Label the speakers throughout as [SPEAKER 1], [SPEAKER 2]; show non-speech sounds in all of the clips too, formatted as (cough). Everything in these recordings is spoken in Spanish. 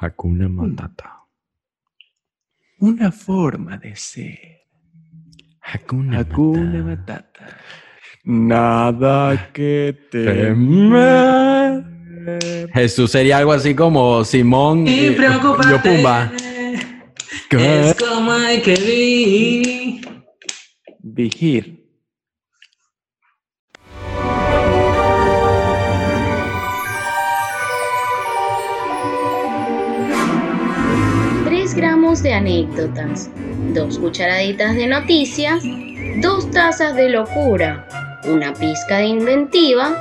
[SPEAKER 1] Hakuna Matata.
[SPEAKER 2] Una forma de ser.
[SPEAKER 1] Hakuna,
[SPEAKER 2] Hakuna
[SPEAKER 1] Matata.
[SPEAKER 2] Matata.
[SPEAKER 1] Nada que temer. Jesús sería algo así como Simón y,
[SPEAKER 3] Y
[SPEAKER 1] yo Pumba.
[SPEAKER 3] Es como hay que vivir.
[SPEAKER 2] Vigir.
[SPEAKER 4] De anécdotas, dos cucharaditas de noticias, dos tazas de locura, una pizca de inventiva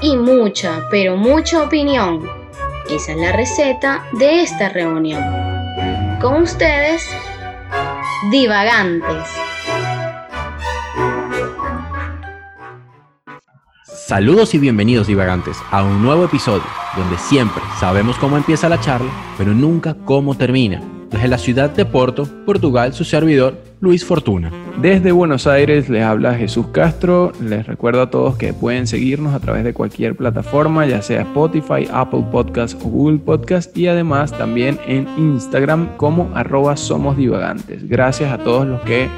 [SPEAKER 4] y mucha, pero mucha opinión. Esa es la receta de esta reunión. Con ustedes, divagantes.
[SPEAKER 1] Saludos y bienvenidos divagantes a un nuevo episodio donde siempre sabemos cómo empieza la charla, pero nunca cómo termina. Desde la ciudad de Porto, Portugal, su servidor, Luis Fortuna.
[SPEAKER 2] Desde Buenos Aires les habla Jesús Castro. Les recuerdo a todos que pueden seguirnos a través de cualquier plataforma, ya sea Spotify, Apple Podcast o Google Podcast y además también en Instagram como arroba somos divagantes. Gracias a todos los que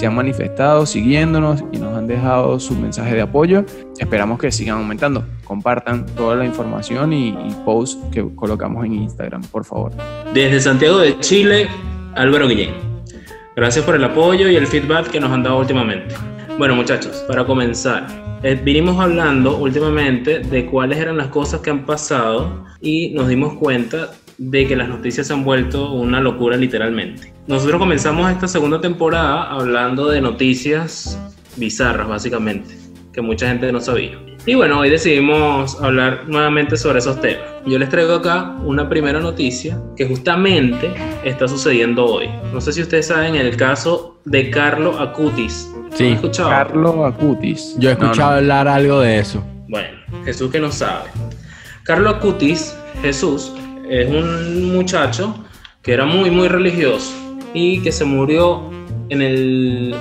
[SPEAKER 2] se han manifestado siguiéndonos y nos han dejado su mensaje de apoyo. Esperamos que sigan aumentando. Compartan toda la información y, y posts que colocamos en Instagram, por favor.
[SPEAKER 3] Desde Santiago de Chile, Álvaro Guillén. Gracias por el apoyo y el feedback que nos han dado últimamente. Bueno muchachos, para comenzar, eh, vinimos hablando últimamente de cuáles eran las cosas que han pasado y nos dimos cuenta de que las noticias se han vuelto una locura literalmente. Nosotros comenzamos esta segunda temporada hablando de noticias bizarras básicamente, que mucha gente no sabía. Y bueno, hoy decidimos hablar nuevamente sobre esos temas. Yo les traigo acá una primera noticia que justamente está sucediendo hoy. No sé si ustedes saben el caso de Carlo Acutis. ¿Lo
[SPEAKER 1] Sí.
[SPEAKER 3] escuchado?
[SPEAKER 2] Carlo Acutis.
[SPEAKER 1] Yo he
[SPEAKER 2] No, no.
[SPEAKER 1] escuchado hablar algo de eso.
[SPEAKER 3] Bueno, Jesús que no sabe. Carlo Acutis, Jesús, es un muchacho que era muy, muy religioso y que se murió en el,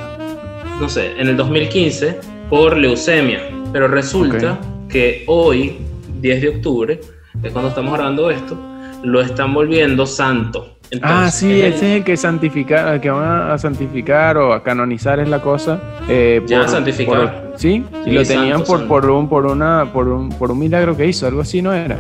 [SPEAKER 3] no sé, en el 2015 por leucemia. Pero resulta que hoy, 10 de octubre, es cuando estamos grabando esto, lo están volviendo santo.
[SPEAKER 2] Ah, sí,
[SPEAKER 3] es
[SPEAKER 2] ese es el que santificar, que van a- santificar o a canonizar es la cosa. eh,
[SPEAKER 3] Ya santificar.
[SPEAKER 2] por- sí, y
[SPEAKER 3] Sí,
[SPEAKER 2] lo tenían
[SPEAKER 3] santo,
[SPEAKER 2] por,
[SPEAKER 3] santo.
[SPEAKER 2] por un por una por un por un milagro que hizo, algo así no era.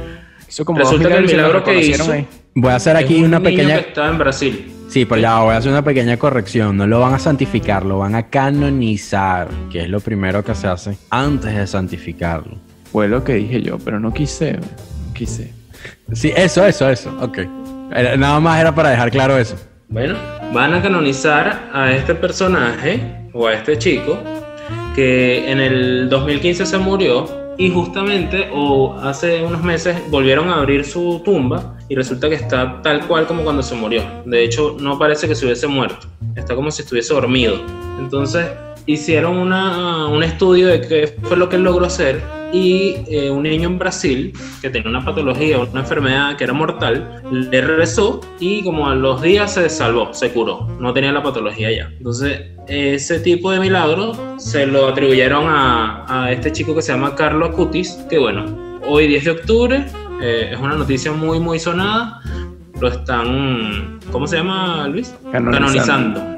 [SPEAKER 2] Hizo como
[SPEAKER 3] Resulta que el milagro que
[SPEAKER 2] reconocieron
[SPEAKER 3] hizo-
[SPEAKER 2] ahí.
[SPEAKER 1] Voy a hacer aquí
[SPEAKER 3] un
[SPEAKER 1] una
[SPEAKER 3] niño
[SPEAKER 1] pequeña...
[SPEAKER 3] que está en Brasil.
[SPEAKER 1] Sí, pero ya voy a hacer una pequeña corrección. No lo van a santificar, lo van a canonizar, que es lo primero que se hace antes de santificarlo.
[SPEAKER 2] Fue lo que dije yo, pero no quise, no quise.
[SPEAKER 1] Sí, eso, eso, eso. Ok. Era- Nada más era para dejar claro eso.
[SPEAKER 3] Bueno, van a canonizar a este personaje o a este chico que en el 2015 se murió y justamente o hace unos meses volvieron a abrir su tumba y resulta que está tal cual como cuando se murió. De hecho, no parece que se hubiese muerto, está como si estuviese dormido. Entonces, hicieron una- un estudio de qué fue lo que él logró hacer y eh, un niño en Brasil que tenía una patología, una enfermedad que era mortal, le rezó y como a los días se salvó, se curó, no tenía la patología ya. Entonces, ese tipo de milagro se lo atribuyeron a, a este chico que se llama Carlos Acutis, que bueno, hoy 10 de octubre eh, es una noticia muy, muy sonada. Lo están, ¿cómo se llama Luis?
[SPEAKER 2] Canonizando.
[SPEAKER 3] Canonizando.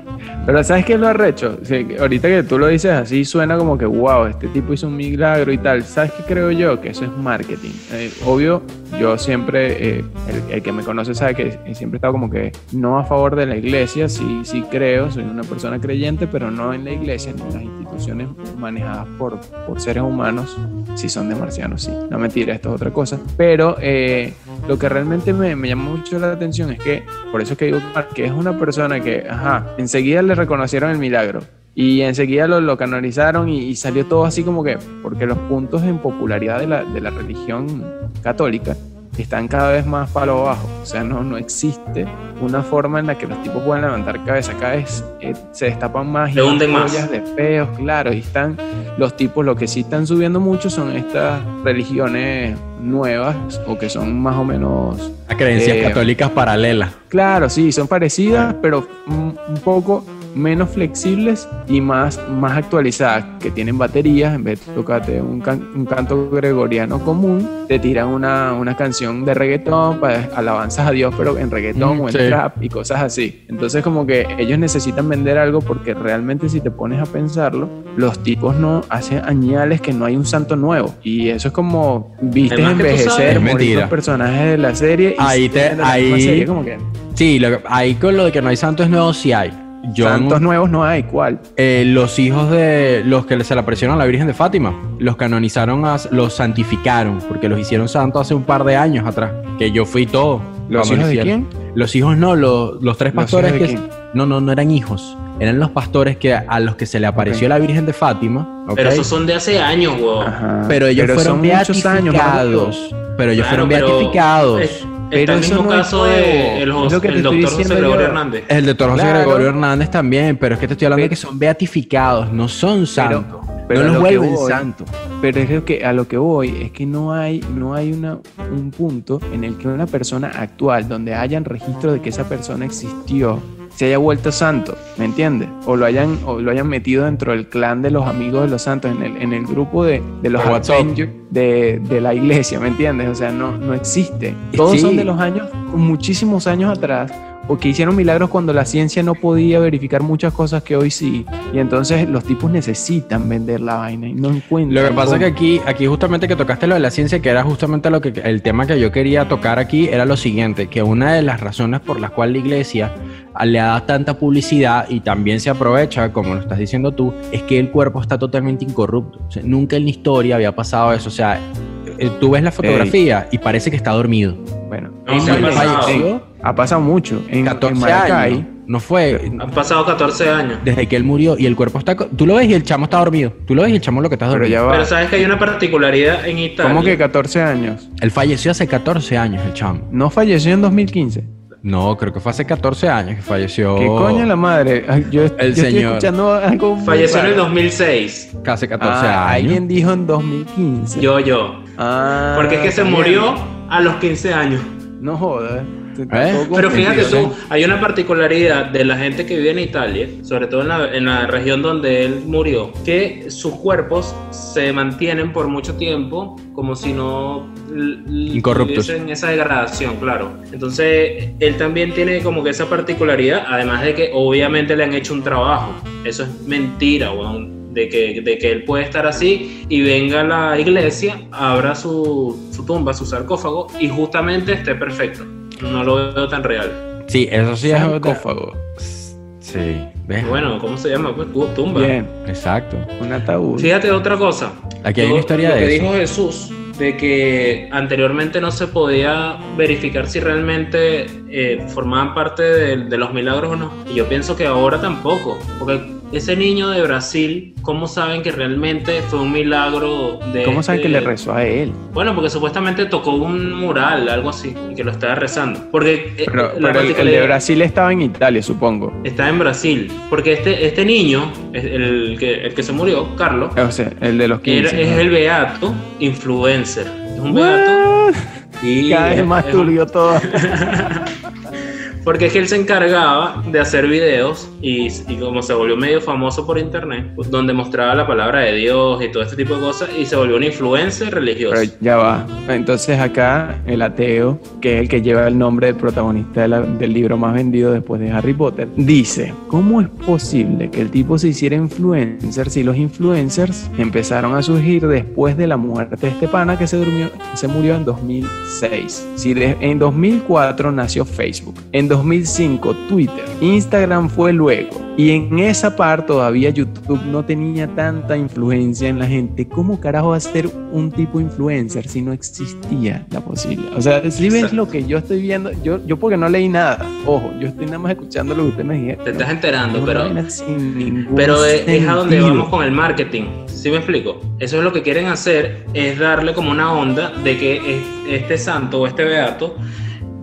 [SPEAKER 2] Pero ¿sabes qué es lo arrecho? O ahorita que tú lo dices así suena como que wow, este tipo hizo un milagro y tal. ¿Sabes qué creo yo? Que eso es marketing. Eh, obvio, yo siempre, eh, el, el que me conoce sabe que siempre he estado como que no a favor de la iglesia, sí, sí creo, soy una persona creyente, pero no en la iglesia ni en las instituciones manejadas por, por seres humanos, si son de marcianos, sí. No mentira, esto es otra cosa. Pero eh, lo que realmente me, me llama mucho la atención es que, por eso es que digo que es una persona que, ajá, enseguida le reconocieron el milagro. Y enseguida lo, lo canonizaron y, y salió todo así como que, porque los puntos en popularidad de la, de la religión católica están cada vez más palo abajo. O sea, no, no existe una forma en la que los tipos puedan levantar cabeza. Cada vez eh, se destapan más y
[SPEAKER 3] Se hunden más.
[SPEAKER 2] de feos, claro. Y están los tipos, lo que sí están subiendo mucho son estas religiones nuevas o que son más o menos
[SPEAKER 1] A creencias
[SPEAKER 2] Eh,
[SPEAKER 1] católicas paralelas.
[SPEAKER 2] Claro, sí, son parecidas, pero un, un poco menos flexibles y más, más actualizadas, que tienen baterías, en vez de tocarte un, can- un canto gregoriano común, te tiran una, una canción de reggaetón, para alabanzas a Dios, pero en reggaetón
[SPEAKER 1] Mm,
[SPEAKER 2] o en
[SPEAKER 1] sí.
[SPEAKER 2] trap y cosas así. Entonces como que ellos necesitan vender algo porque realmente si te pones a pensarlo, los tipos no hacen añales que no hay un santo nuevo. Y eso es como viste
[SPEAKER 3] Además
[SPEAKER 2] envejecer, morir los personajes de la serie y
[SPEAKER 1] Ahí te- ahí-
[SPEAKER 2] serie, como que
[SPEAKER 1] Sí, lo que- ahí con lo de que no hay santos nuevos sí hay. Yo en-
[SPEAKER 2] santos nuevos no hay, ¿cuál?
[SPEAKER 1] eh, los hijos de los que se le aparecieron a la Virgen de Fátima, los canonizaron, a- los santificaron, porque los hicieron santos hace un par de años atrás, que yo fui todo.
[SPEAKER 2] ¿Los hijos de quién?
[SPEAKER 1] Los hijos no, los, los tres
[SPEAKER 2] ¿Los
[SPEAKER 1] pastores
[SPEAKER 2] de
[SPEAKER 1] que...
[SPEAKER 2] quién?
[SPEAKER 1] No, no, no eran hijos. Eran los pastores que a los que se le apareció
[SPEAKER 2] Ok.
[SPEAKER 1] la Virgen de Fátima.
[SPEAKER 3] Pero esos son de hace años, weón.
[SPEAKER 1] Pero ellos fueron
[SPEAKER 2] son muchos años,
[SPEAKER 1] beatificados. pero ellos
[SPEAKER 3] Claro,
[SPEAKER 1] fueron
[SPEAKER 3] pero
[SPEAKER 1] beatificados.
[SPEAKER 2] Pero
[SPEAKER 3] Está el
[SPEAKER 2] eso
[SPEAKER 3] mismo
[SPEAKER 2] no
[SPEAKER 3] caso de el, doctor José Gregorio. Hernández.
[SPEAKER 1] El doctor José
[SPEAKER 2] Claro.
[SPEAKER 1] Gregorio Hernández también, pero es que te estoy hablando de que son beatificados, no son santos.
[SPEAKER 2] pero
[SPEAKER 1] no los vuelven santos.
[SPEAKER 2] Pero es lo que a lo que voy es que no hay no hay una, un punto en el que una persona actual donde hayan registro de que esa persona existió se haya vuelto santo, ¿me entiendes? O lo hayan o lo hayan metido dentro del clan de los amigos de los santos en el, en el grupo de, de los. Avengers de, de la iglesia, ¿me entiendes? O sea, no no existe. Todos
[SPEAKER 1] Sí.
[SPEAKER 2] son de los años muchísimos años atrás o que hicieron milagros cuando la ciencia no podía verificar muchas cosas que hoy sí. Y entonces los tipos necesitan vender la vaina y no encuentran.
[SPEAKER 1] Lo que pasa es que aquí, aquí justamente que tocaste lo de la ciencia, que era justamente lo que el tema que yo quería tocar aquí, era lo siguiente, que una de las razones por las cuales la iglesia le da tanta publicidad y también se aprovecha, como lo estás diciendo tú, es que el cuerpo está totalmente incorrupto. O sea, nunca en la historia había pasado eso. O sea, eh, tú ves la fotografía y parece que está dormido.
[SPEAKER 2] Bueno,
[SPEAKER 3] No, ha pasado.
[SPEAKER 2] en- ha pasado mucho. En, en
[SPEAKER 1] 14
[SPEAKER 2] Maracay,
[SPEAKER 1] años. No fue
[SPEAKER 3] Han pasado 14 años.
[SPEAKER 1] desde que él murió y el cuerpo está... Tú lo ves y el chamo está dormido. Tú lo ves y el chamo lo que está
[SPEAKER 2] pero
[SPEAKER 1] dormido.
[SPEAKER 2] ya va.
[SPEAKER 3] Pero sabes que hay una particularidad en Italia.
[SPEAKER 2] ¿Cómo que 14 años?
[SPEAKER 1] Él falleció hace 14 años, el chamo.
[SPEAKER 2] ¿No falleció en 2015?
[SPEAKER 1] No, creo que fue hace 14 años que falleció.
[SPEAKER 2] ¿Qué coño la madre? Yo, estoy
[SPEAKER 1] señor.
[SPEAKER 2] escuchando algo
[SPEAKER 3] Falleció en el
[SPEAKER 2] raro.
[SPEAKER 3] 2006.
[SPEAKER 1] Casi 14
[SPEAKER 2] Ah,
[SPEAKER 1] años.
[SPEAKER 2] alguien dijo en 2015.
[SPEAKER 3] Yo, yo.
[SPEAKER 2] Ah,
[SPEAKER 3] Porque es que se murió a los 15 años.
[SPEAKER 2] No jodas.
[SPEAKER 1] ¿Eh?
[SPEAKER 3] Pero fíjate tú, hay una particularidad de la gente que vive en Italia, sobre todo en la, en la región donde él murió, que sus cuerpos se mantienen por mucho tiempo como si no
[SPEAKER 1] Incorruptos.
[SPEAKER 3] tuviesen esa degradación, claro. Entonces, él también tiene como que esa particularidad, además de que obviamente le han hecho un trabajo. Eso es mentira, weón. De que, de que él puede estar así y venga a la iglesia, abra su, su tumba, su sarcófago y justamente esté perfecto. No lo veo tan real.
[SPEAKER 1] Sí, eso sí es.
[SPEAKER 2] Sarcófago.
[SPEAKER 1] Sí, ¿ves?
[SPEAKER 3] Bueno, ¿cómo se llama? Pues tu- tumba.
[SPEAKER 2] Bien,
[SPEAKER 1] Exacto.
[SPEAKER 2] un ataúd.
[SPEAKER 3] Fíjate otra cosa.
[SPEAKER 1] Aquí hay
[SPEAKER 3] Lo-
[SPEAKER 1] una historia
[SPEAKER 3] lo
[SPEAKER 1] de
[SPEAKER 3] que
[SPEAKER 1] eso.
[SPEAKER 3] dijo Jesús, de que anteriormente no se podía verificar si realmente eh, formaban parte de, de los milagros o no. Y yo pienso que ahora tampoco. Porque ese niño de Brasil, ¿cómo saben que realmente fue un milagro de...
[SPEAKER 2] ¿Cómo saben que
[SPEAKER 3] este-
[SPEAKER 2] le rezó a él?
[SPEAKER 3] Bueno, porque supuestamente tocó un mural, algo así, y que lo estaba rezando. Porque eh,
[SPEAKER 2] Pero,
[SPEAKER 3] la
[SPEAKER 2] pero el, el de Brasil estaba en Italia, supongo.
[SPEAKER 3] está en Brasil. Porque este, este niño, el que, el que se murió, Carlos,
[SPEAKER 2] O sea, el de los 15.
[SPEAKER 3] era- es el beato influencer. Es un beato. Y
[SPEAKER 2] Cada vez más turbio todo. (laughs)
[SPEAKER 3] Porque es que él se encargaba de hacer videos y, como se volvió medio famoso por internet, pues, donde mostraba la palabra de Dios y todo este tipo de cosas, y se volvió un influencer religioso.
[SPEAKER 2] Ya va. Entonces acá el ateo, que es el que lleva el nombre del protagonista del libro más vendido después de Harry Potter, dice, ¿cómo es posible que el tipo se hiciera influencer si los influencers empezaron a surgir después de la muerte de este pana que se, durmió, se murió en 2006? Si en 2004 nació Facebook, 2005 Twitter, Instagram fue luego. Y en esa parte todavía YouTube no tenía tanta influencia en la gente. ¿Cómo carajo va a ser un tipo influencer si no existía la posibilidad? O sea, si ves lo que yo estoy viendo, yo, yo porque no leí nada, ojo, yo estoy nada más escuchando lo que usted me dijeron.
[SPEAKER 3] Te estás enterando, pero, pero es, es a donde vamos con el marketing. ¿Sí me explico? Eso es lo que quieren hacer, es darle como una onda de que es- este santo o este beato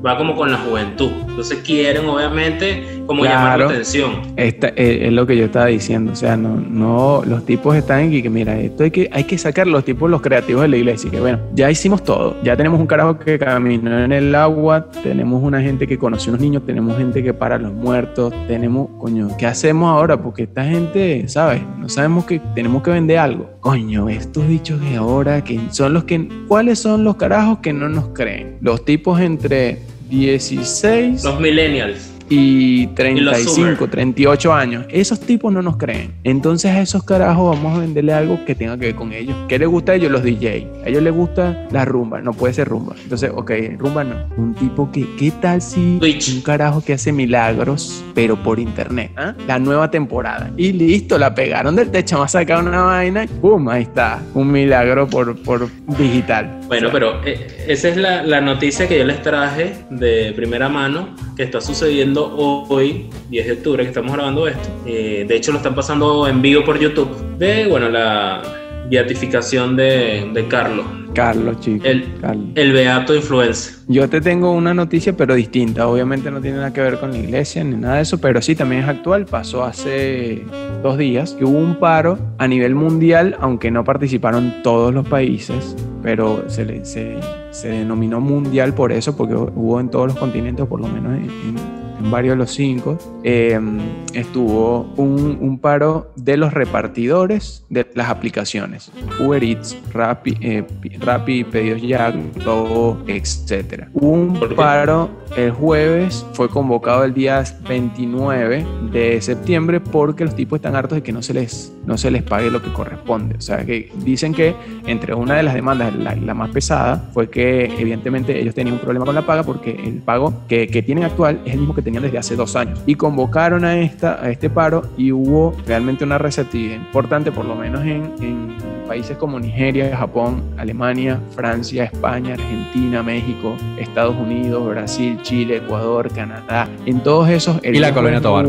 [SPEAKER 3] va como con la juventud. Entonces quieren, obviamente, como llamar la atención.
[SPEAKER 2] Esta, eh, es, lo que yo estaba diciendo. O sea, no, no, los tipos están aquí que, mira, esto hay que, hay que sacar los tipos, los creativos de la iglesia. Que bueno, ya hicimos todo. Ya tenemos un carajo que caminó en el agua, tenemos una gente que conoció a unos niños, tenemos gente que para los muertos, tenemos, coño, ¿qué hacemos ahora? Porque esta gente, ¿sabes? No sabemos que tenemos que vender algo. Coño, estos bichos de ahora, que son los que, ¿cuáles son los carajos que no nos creen? Los tipos entre 16.
[SPEAKER 3] Los millennials
[SPEAKER 2] y 35, 38 años. Esos tipos no nos creen. Entonces a esos carajos vamos a venderle algo que tenga que ver con ellos. ¿Qué les gusta a ellos? Los DJ. A ellos les gusta la rumba. No puede ser rumba. Entonces, ok, rumba no. Un tipo que, ¿qué tal si un carajo que hace milagros, pero por internet? ¿ah? La nueva temporada. Y listo, la pegaron del techo, vamos a sacar una vaina y ¡pum! Ahí está. Un milagro por, por digital.
[SPEAKER 3] Bueno, pero eh, esa es la, la noticia que yo les traje de primera mano que está sucediendo hoy, 10 de octubre, que estamos grabando esto. Eh, de hecho, lo están pasando en vivo por YouTube. De, bueno, la beatificación de, de Carlos.
[SPEAKER 2] Carlos, chicos.
[SPEAKER 3] El, el beato influencer.
[SPEAKER 2] Yo te tengo una noticia, pero distinta. Obviamente no tiene nada que ver con la iglesia ni nada de eso, pero sí también es actual. Pasó hace dos días que hubo un paro a nivel mundial, aunque no participaron todos los países, pero se, le, se, se denominó mundial por eso, porque hubo en todos los continentes, por lo menos en en varios de los cinco, em, estuvo un, un, paro de los repartidores de las aplicaciones, Uber Eats, Rappi, eh, Rappi Pedidos Ya, todo, etc. Un paro el jueves, fue convocado el día 29 de septiembre porque los tipos están hartos de que no se les, no se les pague lo que corresponde. O sea, que dicen que entre una de las demandas, la, la más pesada, fue que evidentemente ellos tenían un problema con la paga porque el pago que, que tienen actual es el mismo que tenían desde hace dos años. Y convocaron a, esta, a este paro y hubo realmente una receptividad importante, por lo menos en, en países como Nigeria, Japón, Alemania, Francia, España, Argentina, México, Estados Unidos, Brasil, Chile, Ecuador, Canadá. En todos esos... (laughs)
[SPEAKER 1] y la colonia Tobar.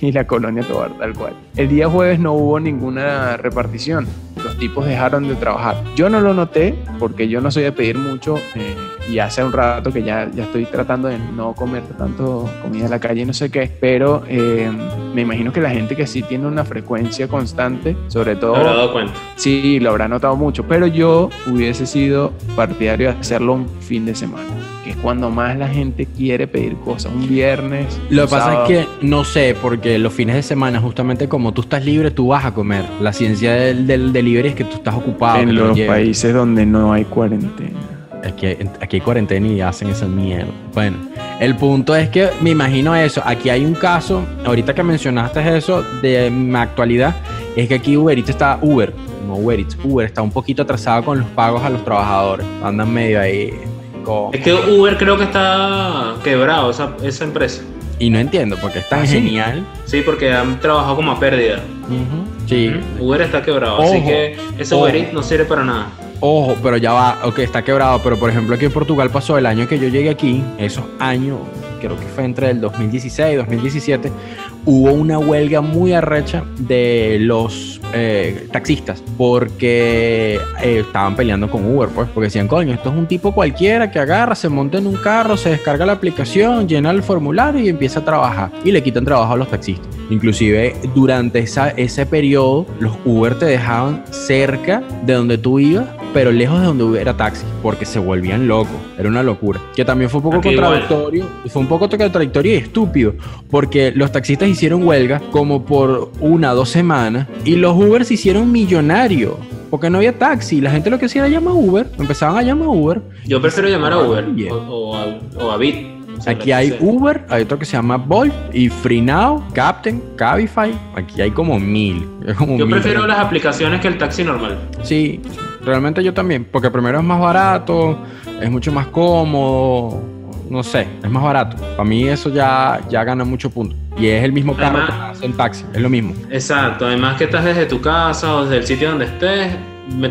[SPEAKER 2] y la colonia Tobar, tal cual. El día jueves no hubo ninguna repartición. Los tipos dejaron de trabajar. Yo no lo noté porque yo no soy de pedir mucho. Eh, y hace un rato que ya, ya estoy tratando de no comer tanto comida en la calle, no sé qué, pero eh, me imagino que la gente que sí tiene una frecuencia constante, sobre todo...
[SPEAKER 3] ¿Lo habrá dado cuenta?
[SPEAKER 2] Sí, lo habrá notado mucho, pero yo hubiese sido partidario de hacerlo un fin de semana que es cuando más la gente quiere pedir cosas, un viernes.
[SPEAKER 1] Lo que pasa es que no sé, porque los fines de semana, justamente como tú estás libre, tú vas a comer. La ciencia del, del delivery es que tú estás ocupado.
[SPEAKER 2] En los países donde no hay cuarentena.
[SPEAKER 1] Aquí, aquí hay cuarentena y hacen esa mierda. Bueno, el punto es que me imagino eso. Aquí hay un caso, ahorita que mencionaste eso de mi actualidad, es que aquí Uber Eats está Uber, no Uber Eats, Uber está un poquito atrasado con los pagos a los trabajadores. Andan medio ahí.
[SPEAKER 3] Es que Uber creo que está quebrado, esa, esa empresa.
[SPEAKER 1] Y no entiendo, porque es tan genial.
[SPEAKER 3] Sí, porque han trabajado como a pérdida.
[SPEAKER 1] Sí.
[SPEAKER 3] Uber está quebrado, así que ese Uber Eats no sirve para nada.
[SPEAKER 1] Ojo, pero ya va, ok, está quebrado, pero por ejemplo aquí en Portugal pasó el año que yo llegué aquí, esos años, creo que fue entre el 2016 y 2017, hubo una huelga muy arrecha de los eh, taxistas porque eh, estaban peleando con Uber, pues, porque decían, coño, esto es un tipo cualquiera que agarra, se monta en un carro, se descarga la aplicación, llena el formulario y empieza a trabajar. Y le quitan trabajo a los taxistas. Inclusive durante esa, ese periodo, los Uber te dejaban cerca de donde tú ibas pero lejos de donde hubiera taxi, porque se volvían locos. Era una locura. Que también fue un poco contradictorio. Fue un poco contradictorio y estúpido, porque los taxistas hicieron huelga como por una o dos semanas y los Uber se hicieron millonarios. Porque no había taxi, la gente lo que hacía era llamar a Uber, empezaban a llamar a Uber.
[SPEAKER 3] Yo prefiero llamar a Uber o, a, o a Bit.
[SPEAKER 1] Aquí hay Uber, hay otro que se llama Bolt y FreeNow, Captain, Cabify. Aquí hay como mil.
[SPEAKER 3] Yo prefiero las aplicaciones que el taxi normal.
[SPEAKER 1] Sí, realmente yo también. Porque primero es más barato, es mucho más cómodo. No sé, es más barato. Para mí eso ya, ya gana mucho punto. Y es el mismo carro que hace el taxi, es lo mismo.
[SPEAKER 3] Exacto, además que estás desde tu casa o desde el sitio donde estés,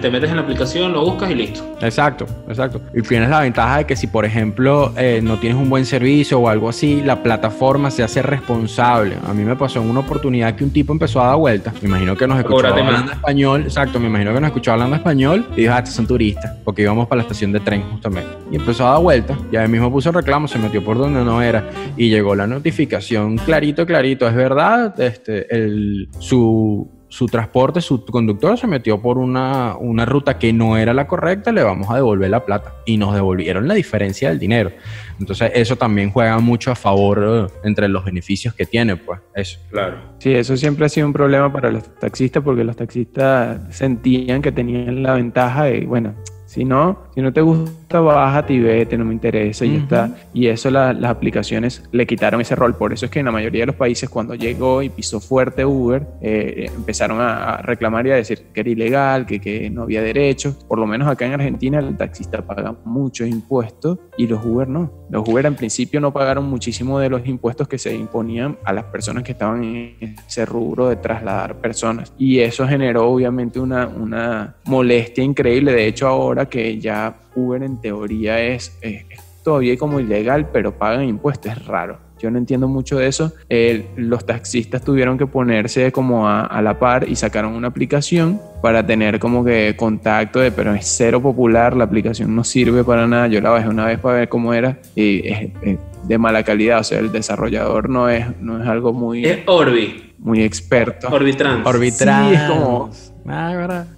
[SPEAKER 3] te metes en la aplicación, lo buscas y listo.
[SPEAKER 1] Exacto, exacto. Y tienes la ventaja de que si, por ejemplo, eh, no tienes un buen servicio o algo así, la plataforma se hace responsable. A mí me pasó en una oportunidad que un tipo empezó a dar vueltas. Me imagino que nos escuchó
[SPEAKER 3] Cóbrate más.
[SPEAKER 1] hablando español. Exacto, me imagino que nos escuchó hablando español y dijo, ah, estos son turistas, porque íbamos para la estación de tren justamente. Y empezó a dar vueltas. Y ahí mismo puso reclamo, se metió por donde no era. Y llegó la notificación clarito, clarito. Es verdad, este, el, su, su transporte, su conductor se metió por una, una ruta que no era la correcta, le vamos a devolver la plata. Y nos devolvieron la diferencia del dinero. Entonces eso también juega mucho a favor eh, entre los beneficios que tiene, pues eso.
[SPEAKER 3] Claro.
[SPEAKER 2] Sí, eso siempre ha sido un problema para los taxistas porque los taxistas sentían que tenían la ventaja de, bueno, si no, si no te gusta, bájate y vete, no me interesa y ya
[SPEAKER 1] Ujú.
[SPEAKER 2] está. Y eso la- las aplicaciones le quitaron ese rol. Por eso es que en la mayoría de los países cuando llegó y pisó fuerte Uber, eh, empezaron a, a reclamar y a decir que era ilegal, que, que no había derechos. Por lo menos acá en Argentina el taxista paga muchos impuestos y los Uber no. Los Uber en principio no pagaron muchísimo de los impuestos que se imponían a las personas que estaban en ese rubro de trasladar personas. Y eso generó obviamente una, una molestia increíble. De hecho ahora que ya Uber en teoría es, es- es todavía como ilegal, pero pagan impuestos, es raro. Yo no entiendo mucho de eso. Eh, los taxistas tuvieron que ponerse como a, a la par y sacaron una aplicación para tener como que contacto de, pero es cero popular, la aplicación no sirve para nada. Yo la bajé una vez para ver cómo era y es, es de mala calidad, o sea, el desarrollador no es, no es algo muy,
[SPEAKER 3] Es Orbi,
[SPEAKER 2] muy experto.
[SPEAKER 3] Orbitrans.
[SPEAKER 1] Orbitrans.
[SPEAKER 2] Sí, es como-.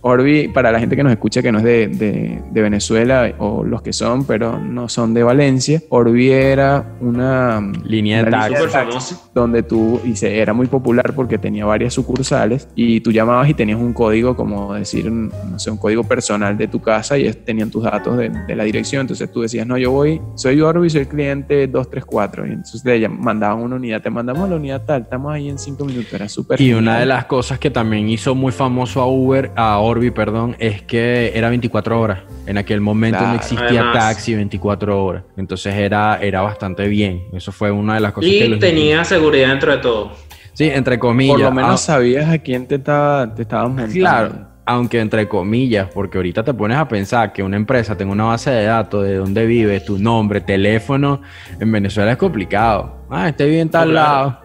[SPEAKER 2] Orbi, para la gente que nos escucha que no es de, de- de Venezuela o los que son, pero no son de Valencia, Orbi era una
[SPEAKER 1] Línea de taxi.
[SPEAKER 2] donde tú, y se, era muy popular porque tenía varias sucursales y tú llamabas y tenías un código, como decir, no sé, un código personal de tu casa y tenían tus datos de, de la dirección. Entonces tú decías, no, yo voy, soy Orbi, soy el cliente 234. Y entonces te mandaban una unidad, te mandamos a la unidad tal, estamos ahí en cinco minutos, era súper
[SPEAKER 1] Y una de las cosas que también hizo muy famoso a Uber, a Orbi, perdón, es que era 24 horas. En aquel momento no existía
[SPEAKER 3] Además.
[SPEAKER 1] taxi 24 horas. Entonces era, era bastante bien. Eso fue una de las cosas que
[SPEAKER 3] Y
[SPEAKER 1] los-
[SPEAKER 3] tenía seguridad dentro de todo.
[SPEAKER 1] Sí, entre comillas.
[SPEAKER 2] Por lo menos
[SPEAKER 1] Ah,
[SPEAKER 2] sabías a quién te estaba, te estabas montando.
[SPEAKER 1] Claro, aunque entre comillas, porque ahorita te pones a pensar que una empresa tenga una base de datos de dónde vives, tu nombre, teléfono, en Venezuela es complicado. Ah, este vive en tal
[SPEAKER 3] Claro.
[SPEAKER 1] lado.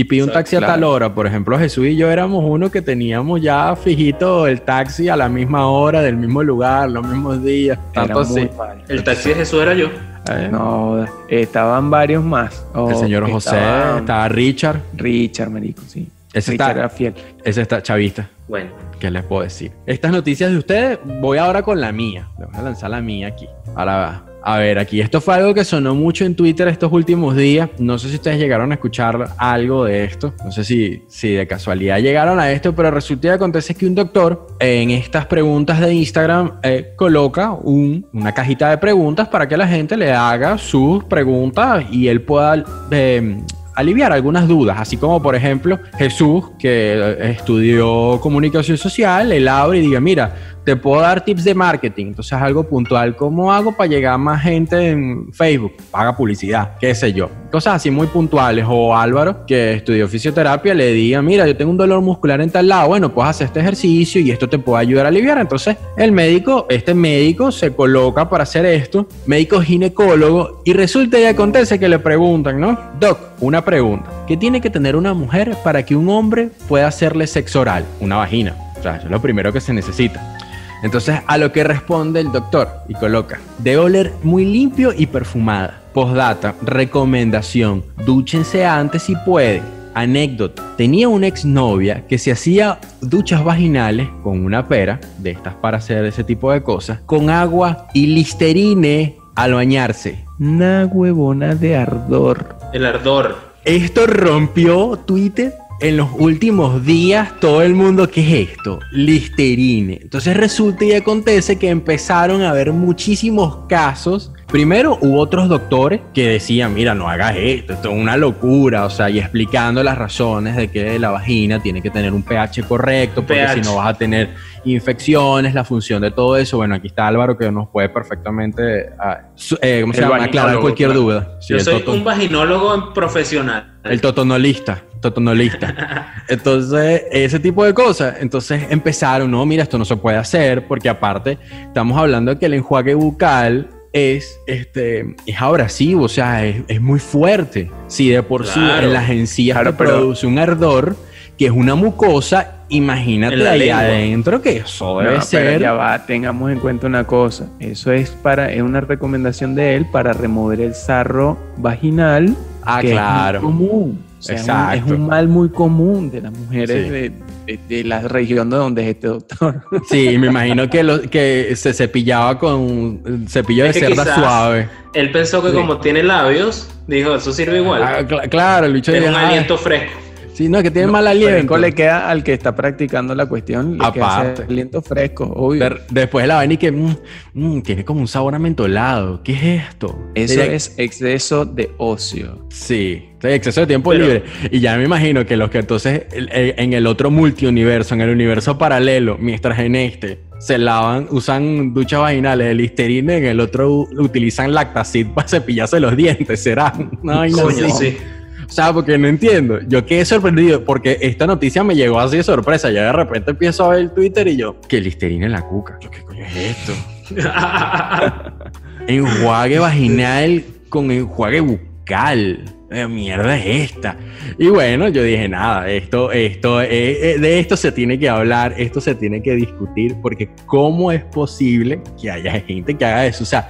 [SPEAKER 1] Y pide un taxi a tal hora. Por ejemplo, Jesús y yo éramos uno que teníamos ya fijito el taxi a la misma hora, del mismo lugar, los mismos días.
[SPEAKER 2] Era
[SPEAKER 1] Tanto
[SPEAKER 2] muy
[SPEAKER 1] así.
[SPEAKER 2] mal.
[SPEAKER 3] El taxi de Jesús era yo.
[SPEAKER 1] Eh,
[SPEAKER 2] No, estaban varios más.
[SPEAKER 1] El
[SPEAKER 2] Oh,
[SPEAKER 1] señor José,
[SPEAKER 2] estaba
[SPEAKER 1] estaba Richard,
[SPEAKER 2] Richard, marico, sí.
[SPEAKER 1] Ese
[SPEAKER 2] Richard
[SPEAKER 1] está-
[SPEAKER 2] era fiel.
[SPEAKER 1] ese está chavista.
[SPEAKER 3] Bueno,
[SPEAKER 1] ¿Qué les puedo decir? Estas noticias de ustedes, voy ahora con la mía. Le voy a lanzar la mía aquí. Ahora, a ver, aquí. Esto fue algo que sonó mucho en Twitter estos últimos días. No sé si ustedes llegaron a escuchar algo de esto. No sé si, si de casualidad llegaron a esto, pero resulta y acontece que un doctor en estas preguntas de Instagram eh, coloca un- una cajita de preguntas para que la gente le haga sus preguntas y él pueda... eh, aliviar algunas dudas, así como por ejemplo Jesús, que eh, estudió comunicación social, él abre y diga, mira, te puedo dar tips de marketing, entonces algo puntual, ¿cómo hago para llegar a más gente en Facebook? Paga publicidad, qué sé yo, cosas así muy puntuales, o Álvaro, que estudió fisioterapia, le diga, mira, yo tengo un dolor muscular en tal lado, bueno, puedes hacer este ejercicio y esto te puede ayudar a aliviar, entonces el médico, este médico se coloca para hacer esto, médico ginecólogo, y resulta y acontece que le preguntan, ¿no? Doc, una pregunta. ¿Qué tiene que tener una mujer para que un hombre pueda hacerle sexo oral? Una vagina. O sea, eso es lo primero que se necesita. Entonces, a lo que responde el doctor y coloca, debe oler muy limpio y perfumada. Postdata, recomendación, dúchense antes si pueden. Anécdota, tenía una exnovia que se hacía duchas vaginales con una pera, de estas para hacer ese tipo de cosas, con agua y listerine al bañarse.
[SPEAKER 2] Una huevona de ardor.
[SPEAKER 3] el ardor.
[SPEAKER 1] Esto rompió Twitter en los últimos días. Todo el mundo, ¿qué es esto? Listerine. Entonces resulta y acontece que empezaron a haber muchísimos casos. Primero hubo otros doctores que decían, mira, no hagas esto, esto es una locura, o sea, y explicando las razones de que la vagina tiene que tener un pH correcto, porque
[SPEAKER 3] pH.
[SPEAKER 1] si no vas a tener infecciones, la función de todo eso. Bueno, aquí está Álvaro que nos puede perfectamente, ah, eh, ¿cómo se llama? Aclarar cualquier
[SPEAKER 2] claro.
[SPEAKER 1] duda. Sí,
[SPEAKER 3] yo soy
[SPEAKER 1] toto-
[SPEAKER 3] un vaginólogo profesional.
[SPEAKER 1] el totonolista. totonolista. (laughs) Entonces, ese tipo de cosas. Entonces empezaron, no, mira, esto no se puede hacer, porque aparte estamos hablando de que el enjuague bucal es, este, es abrasivo, o sea, es, es muy fuerte. Si de por sí en las encías
[SPEAKER 2] Claro,
[SPEAKER 1] te
[SPEAKER 2] pero-
[SPEAKER 1] produce un ardor, que es una mucosa, imagínate ahí
[SPEAKER 3] lengua.
[SPEAKER 1] adentro que eso debe
[SPEAKER 2] No, pero
[SPEAKER 1] ser.
[SPEAKER 2] ya va, tengamos en cuenta una cosa. Eso es para, es una recomendación de él para remover el sarro vaginal.
[SPEAKER 1] Ah,
[SPEAKER 2] que
[SPEAKER 1] claro.
[SPEAKER 2] Es muy común. O sea, es un- Es,
[SPEAKER 1] Exacto.
[SPEAKER 2] un, mal muy común de las mujeres
[SPEAKER 1] Sí.
[SPEAKER 2] de, de- de la región de donde es este doctor. (laughs)
[SPEAKER 1] Sí, me imagino que, lo, que se cepillaba con cepillo de
[SPEAKER 3] Es que
[SPEAKER 1] cerda suave.
[SPEAKER 3] Él pensó que
[SPEAKER 2] Sí.
[SPEAKER 3] como tiene labios, dijo, eso sirve igual.
[SPEAKER 1] Ah, cla- claro, el bicho
[SPEAKER 3] Tiene un
[SPEAKER 1] dijo, "Ah,
[SPEAKER 3] aliento fresco.
[SPEAKER 1] Sí, no, que tiene
[SPEAKER 2] No,
[SPEAKER 1] mal aliento.
[SPEAKER 2] fresco le queda al que está practicando la cuestión, le
[SPEAKER 1] Aparte.
[SPEAKER 2] aliento fresco, obvio.
[SPEAKER 1] De- después de la vaina y que mm, mm, tiene como un sabor amentolado. ¿Qué es esto?
[SPEAKER 2] Eso es exceso de ocio.
[SPEAKER 1] Sí, sí, exceso de tiempo
[SPEAKER 3] Pero-
[SPEAKER 1] libre. Y ya me imagino que los que entonces en el otro multiuniverso, en el universo paralelo, mientras en este se lavan, usan duchas vaginales de Listerine, en el otro utilizan Lactacid para cepillarse los dientes. ¿Será? (laughs) No, vaina
[SPEAKER 3] Coño, sí.
[SPEAKER 1] O sea, porque no entiendo. Yo quedé sorprendido porque esta noticia me llegó así de sorpresa. Ya de repente empiezo a ver el Twitter y yo, que Listerine en la cuca. Yo, ¿Qué coño es esto? (laughs) Enjuague vaginal con enjuague bucal. ¿Qué mierda es esta? Y bueno, yo dije, nada, esto, esto, eh, eh, de esto se tiene que hablar, esto se tiene que discutir, porque ¿cómo es posible que haya gente que haga eso? O sea,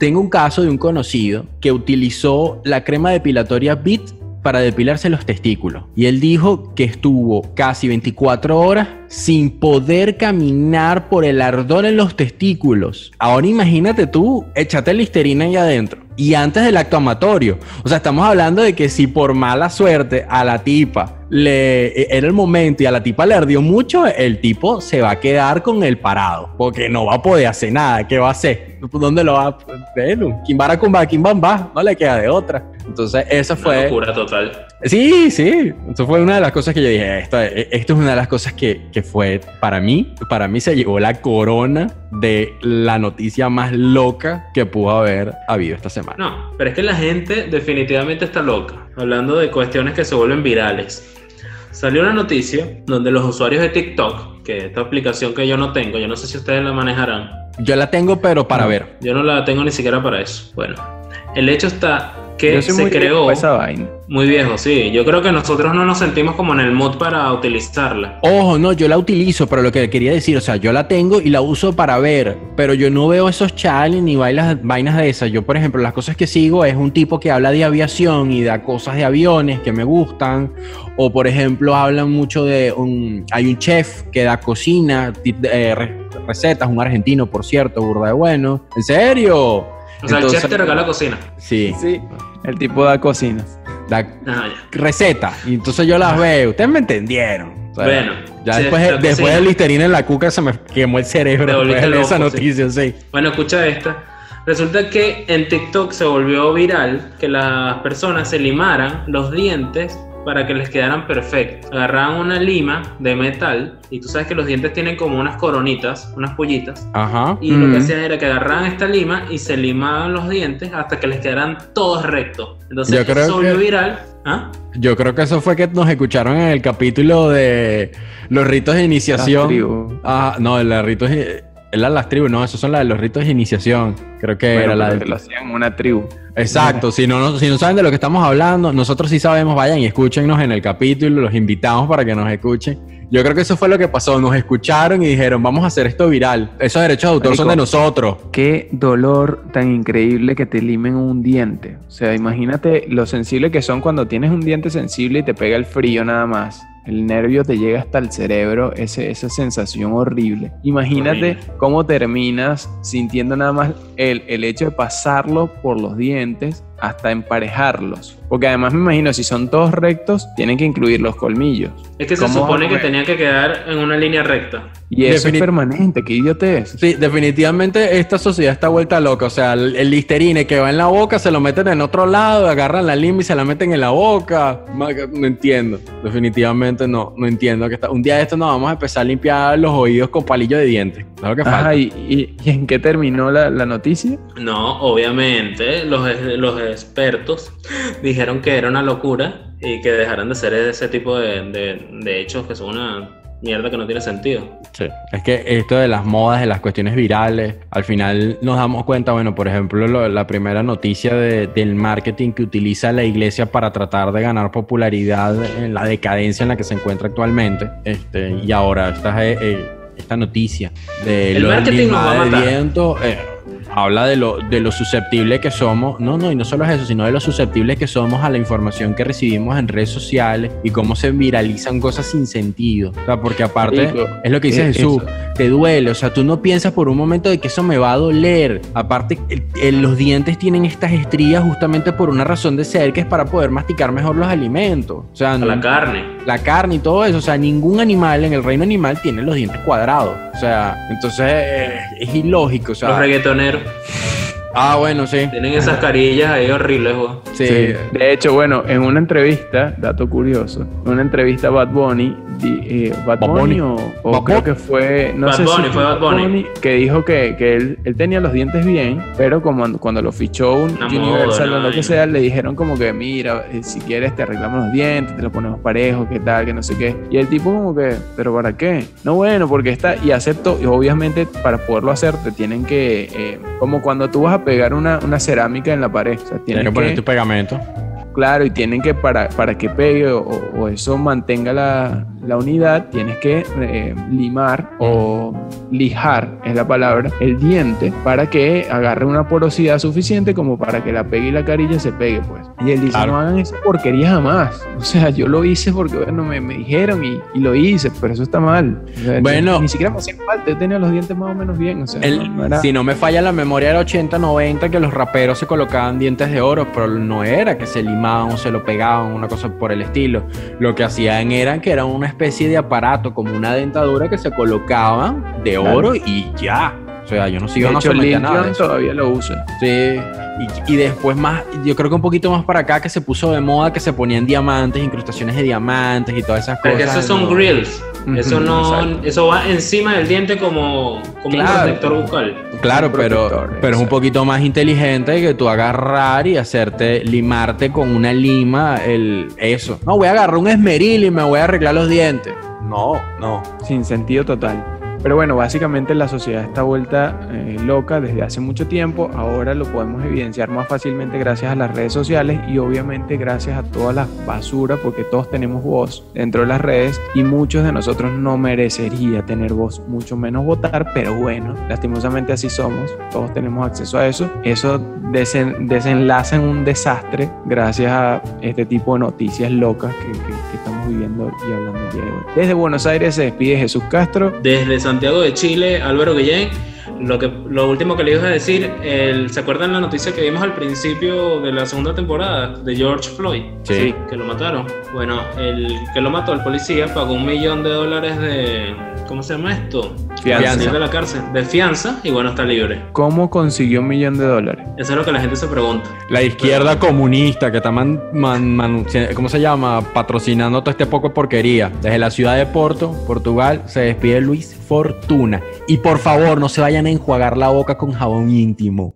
[SPEAKER 1] tengo un caso de un conocido que utilizó la crema depilatoria Bit para depilarse los testículos. Y él dijo que estuvo casi 24 horas sin poder caminar por el ardor en los testículos. Ahora imagínate tú, échate listerina ahí adentro. Y antes del acto amatorio. O sea, estamos hablando de que si por mala suerte a la tipa le e, era el momento y a la tipa le ardió mucho, el tipo se va a quedar con el parado. Porque no va a poder hacer nada. ¿Qué va a hacer? ¿Dónde lo va a verlo? Kimbara kumba, kimbamba. No le queda de otra. Entonces, esa
[SPEAKER 3] Una
[SPEAKER 1] fue.
[SPEAKER 3] locura total.
[SPEAKER 1] Sí, sí. Eso fue una de las cosas que yo dije. Esto, esto es una de las cosas que, que fue para mí. Para mí se llevó la corona de la noticia más loca que pudo haber habido esta semana.
[SPEAKER 3] No, pero es que la gente definitivamente está loca. Hablando de cuestiones que se vuelven virales. Salió una noticia donde los usuarios de TikTok, que esta aplicación que yo no tengo, yo no sé si ustedes la manejarán.
[SPEAKER 1] Yo la tengo, pero para ver.
[SPEAKER 3] Yo no la tengo ni siquiera para eso. Bueno, el hecho está que
[SPEAKER 2] Yo soy
[SPEAKER 3] se
[SPEAKER 2] muy
[SPEAKER 3] creó
[SPEAKER 2] esa vaina.
[SPEAKER 3] muy viejo, sí. Yo creo que nosotros no nos sentimos como en el mood para utilizarla.
[SPEAKER 1] Ojo, no, yo la utilizo, pero lo que quería decir, o sea, yo la tengo y la uso para ver, pero yo no veo esos challenges ni bailas, vainas de esas. Yo, por ejemplo, las cosas que sigo es un tipo que habla de aviación y da cosas de aviones que me gustan, o por ejemplo, hablan mucho de un, hay un chef que da cocina, eh, re- recetas, un argentino, por cierto, burda de bueno. ¿En serio?
[SPEAKER 3] O sea,
[SPEAKER 1] Entonces-
[SPEAKER 3] el chef te regala cocina.
[SPEAKER 1] Sí,
[SPEAKER 2] Sí, el tipo da cocinas.
[SPEAKER 1] da
[SPEAKER 3] Ah,
[SPEAKER 1] recetas, y entonces yo las veo. Ustedes me entendieron. O sea,
[SPEAKER 3] Bueno,
[SPEAKER 1] Ya después,
[SPEAKER 3] de
[SPEAKER 1] después
[SPEAKER 3] cocina.
[SPEAKER 1] del listerina en la cuca se me quemó el cerebro después de esa
[SPEAKER 3] loco, sí.
[SPEAKER 1] noticia, sí.
[SPEAKER 3] Bueno, escucha esta. Resulta que en TikTok se volvió viral que las personas se limaran los dientes para que les quedaran perfectos. Agarraban una lima de metal y tú sabes que los dientes tienen como unas coronitas, unas pollitas.
[SPEAKER 1] Ajá.
[SPEAKER 3] Y lo que
[SPEAKER 2] Mm.
[SPEAKER 3] hacían era que agarraban esta lima y se limaban los dientes hasta que les quedaran todos rectos. Entonces
[SPEAKER 1] Yo creo
[SPEAKER 3] se volvió
[SPEAKER 1] que-
[SPEAKER 3] viral. ¿Ah?
[SPEAKER 1] Yo creo que eso fue que nos escucharon en el capítulo de los ritos de iniciación. Ah, no, los ritos. Era las tribus, no, esos son las de los ritos de iniciación. Creo que
[SPEAKER 2] Bueno,
[SPEAKER 1] era la de.
[SPEAKER 2] lo hacían una tribu.
[SPEAKER 1] Exacto, si no, no- si no saben de lo que estamos hablando, nosotros sí sabemos, vayan y escúchenos en el capítulo, los invitamos para que nos escuchen. Yo creo que eso fue lo que pasó, nos escucharon y dijeron, vamos a hacer esto viral. Esos derechos de autor son de nosotros.
[SPEAKER 2] Qué dolor tan increíble que te limen un diente. O sea, imagínate lo sensible que son cuando tienes un diente sensible y te pega el frío nada más. El nervio te llega hasta el cerebro, ese, esa sensación horrible. Imagínate
[SPEAKER 3] Horrible.
[SPEAKER 2] cómo terminas sintiendo nada más el, el hecho de pasarlo por los dientes hasta emparejarlos. Porque además me imagino, si son todos rectos, tienen que incluir los colmillos.
[SPEAKER 3] Es que se
[SPEAKER 2] ¿Cómo
[SPEAKER 3] supone que
[SPEAKER 2] vamos a ver?
[SPEAKER 3] tenía que quedar en una línea recta.
[SPEAKER 2] Y eso
[SPEAKER 1] Definit-
[SPEAKER 2] es permanente, qué idiotez.
[SPEAKER 1] Sí, definitivamente esta sociedad está vuelta loca. O sea, el, el listerine que va en la boca se lo meten en otro lado, agarran la lima y se la meten en la boca. No entiendo. Definitivamente no, no entiendo que está. Un día de esto nos vamos a empezar a limpiar los oídos con palillo de dientes. Es lo que falta.
[SPEAKER 2] Ajá, ¿y, y- y en qué terminó la, la noticia?
[SPEAKER 3] No, obviamente los, los expertos dijeron que era una locura y que dejaran de hacer ese tipo de, de- de hechos que son una mierda que no tiene sentido.
[SPEAKER 1] Sí. Es que esto de las modas, de las cuestiones virales, al final nos damos cuenta, bueno, por ejemplo, lo- la primera noticia de- del marketing que utiliza la iglesia para tratar de ganar popularidad en la decadencia en la que se encuentra actualmente. Este, y ahora esta, eh, eh, esta noticia de
[SPEAKER 3] El marketing nos va a matar.
[SPEAKER 1] viento, eh, habla de lo, de lo susceptible que somos. No, no, y no solo es eso, sino de lo susceptibles que somos a la información que recibimos en redes sociales y cómo se viralizan cosas sin sentido. O sea, porque aparte,
[SPEAKER 2] Rico.
[SPEAKER 1] es lo que dice
[SPEAKER 2] Eh,
[SPEAKER 1] Jesús,
[SPEAKER 2] eso.
[SPEAKER 1] te duele. O sea, tú no piensas por un momento de que eso me va a doler. Aparte, el- el- los dientes tienen estas estrías justamente por una razón de ser, que es para poder masticar mejor los alimentos. O sea, no-
[SPEAKER 3] la carne.
[SPEAKER 1] la carne y todo eso. O sea, ningún animal en el reino animal tiene los dientes cuadrados. O sea, entonces eh, es ilógico. O sea,
[SPEAKER 3] Los reggaetoneros Later.
[SPEAKER 1] Ah, bueno, sí.
[SPEAKER 3] tienen esas carillas ahí horribles.
[SPEAKER 1] Sí.
[SPEAKER 2] Sí. De hecho, bueno, en una entrevista, dato curioso, en una entrevista a Bad Bunny, di- eh, Bad,
[SPEAKER 1] Bad
[SPEAKER 2] Bunny,
[SPEAKER 1] Bunny.
[SPEAKER 2] o, o
[SPEAKER 1] Bad
[SPEAKER 2] creo
[SPEAKER 1] Bunny.
[SPEAKER 2] que fue, no
[SPEAKER 3] Bad
[SPEAKER 2] sé
[SPEAKER 3] Bunny,
[SPEAKER 2] si
[SPEAKER 3] fue Bad Bunny.
[SPEAKER 2] que dijo que, que él, él tenía los dientes bien, pero como cuando lo fichó un
[SPEAKER 3] Una
[SPEAKER 2] Universal
[SPEAKER 3] moda,
[SPEAKER 2] o lo que sea, le dijeron como que, mira, eh, si quieres te arreglamos los dientes, te los ponemos parejos, qué tal, que no sé qué. Y el tipo como que, pero ¿para qué? No, bueno, porque está, y acepto, y obviamente para poderlo hacer te tienen que, eh, como cuando tú vas a pegar una, una cerámica en la pared, o sea, tienen
[SPEAKER 1] que poner tu pegamento.
[SPEAKER 2] Claro, y tienen que, para, para que pegue o, o eso mantenga la, la unidad, tienes que eh, limar o lijar, es la palabra, el diente para que agarre una porosidad suficiente como para que la pegue y la carilla se pegue, pues. Y él dice,
[SPEAKER 1] Claro.
[SPEAKER 2] no hagan esa porquería jamás. O sea, yo lo hice porque, bueno, me, me dijeron y, y lo hice, pero eso está mal. O sea,
[SPEAKER 1] Bueno.
[SPEAKER 2] Ni siquiera me hacía falta, yo tenía los dientes más o menos bien, o sea,
[SPEAKER 1] El-
[SPEAKER 2] no- no era-
[SPEAKER 1] Si no me falla la memoria, era 80-90 que los raperos se colocaban dientes de oro, pero no era que se limaban o se lo pegaban, una cosa por el estilo. Lo que hacían era que era una especie de aparato, como una dentadura que se colocaban de
[SPEAKER 2] Claro.
[SPEAKER 1] oro y ya. O sea, yo no
[SPEAKER 2] de
[SPEAKER 1] sigo a
[SPEAKER 2] hecho,
[SPEAKER 1] someter a nada de eso.
[SPEAKER 2] todavía lo usa.
[SPEAKER 1] Sí, y, y después más, yo creo que un poquito más para acá que se puso de moda que se ponían diamantes, incrustaciones de diamantes y todas esas cosas.
[SPEAKER 3] que esos son
[SPEAKER 1] ¿no?
[SPEAKER 3] grills. Eso no,
[SPEAKER 2] exacto.
[SPEAKER 3] eso va encima del diente como, como
[SPEAKER 1] Claro.
[SPEAKER 3] un protector bucal.
[SPEAKER 1] Claro, pero, pero es un poquito más inteligente que tú agarrar y hacerte, limarte con una lima el eso. No, voy a agarrar un esmeril y me voy a arreglar los dientes. No, no.
[SPEAKER 2] Sin sentido total. Pero bueno, básicamente la sociedad está vuelta eh, loca desde hace mucho tiempo. Ahora lo podemos evidenciar más fácilmente gracias a las redes sociales y obviamente gracias a todas las basuras, porque todos tenemos voz dentro de las redes y muchos de nosotros no merecería tener voz, mucho menos votar, pero bueno, lastimosamente así somos. Todos tenemos acceso a eso. Eso desen- desenlaza en un desastre gracias a este tipo de noticias locas que, que- que estamos viviendo y hablando el día de hoy. Desde Buenos Aires se despide Jesús Castro.
[SPEAKER 3] Desde Santiago de Chile, Álvaro Guillén. Lo, que, lo último que le iba a decir, el- ¿se acuerdan la noticia que vimos al principio de la segunda temporada de George Floyd?
[SPEAKER 1] Sí.
[SPEAKER 3] Que lo mataron. Bueno, el que lo mató, el policía, pagó un millón de dólares de. ¿Cómo se llama esto?
[SPEAKER 2] Fianza.
[SPEAKER 3] De la cárcel. De fianza y bueno, está libre.
[SPEAKER 2] ¿Cómo consiguió un millón de dólares?
[SPEAKER 3] Eso es lo que la gente se pregunta.
[SPEAKER 1] La izquierda comunista que está man- man- man- ¿cómo se llama? Patrocinando todo este poco de porquería. Desde la ciudad de Porto, Portugal, se despide Luis Fortuna. Y por favor, no se a enjuagar la boca con jabón íntimo.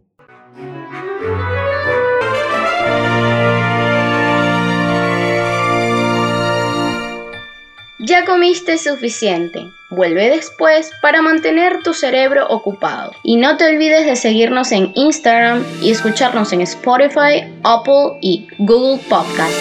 [SPEAKER 4] Ya comiste suficiente. Vuelve después para mantener tu cerebro ocupado. Y no te olvides de seguirnos en Instagram y escucharnos en Spotify, Apple y Google Podcast.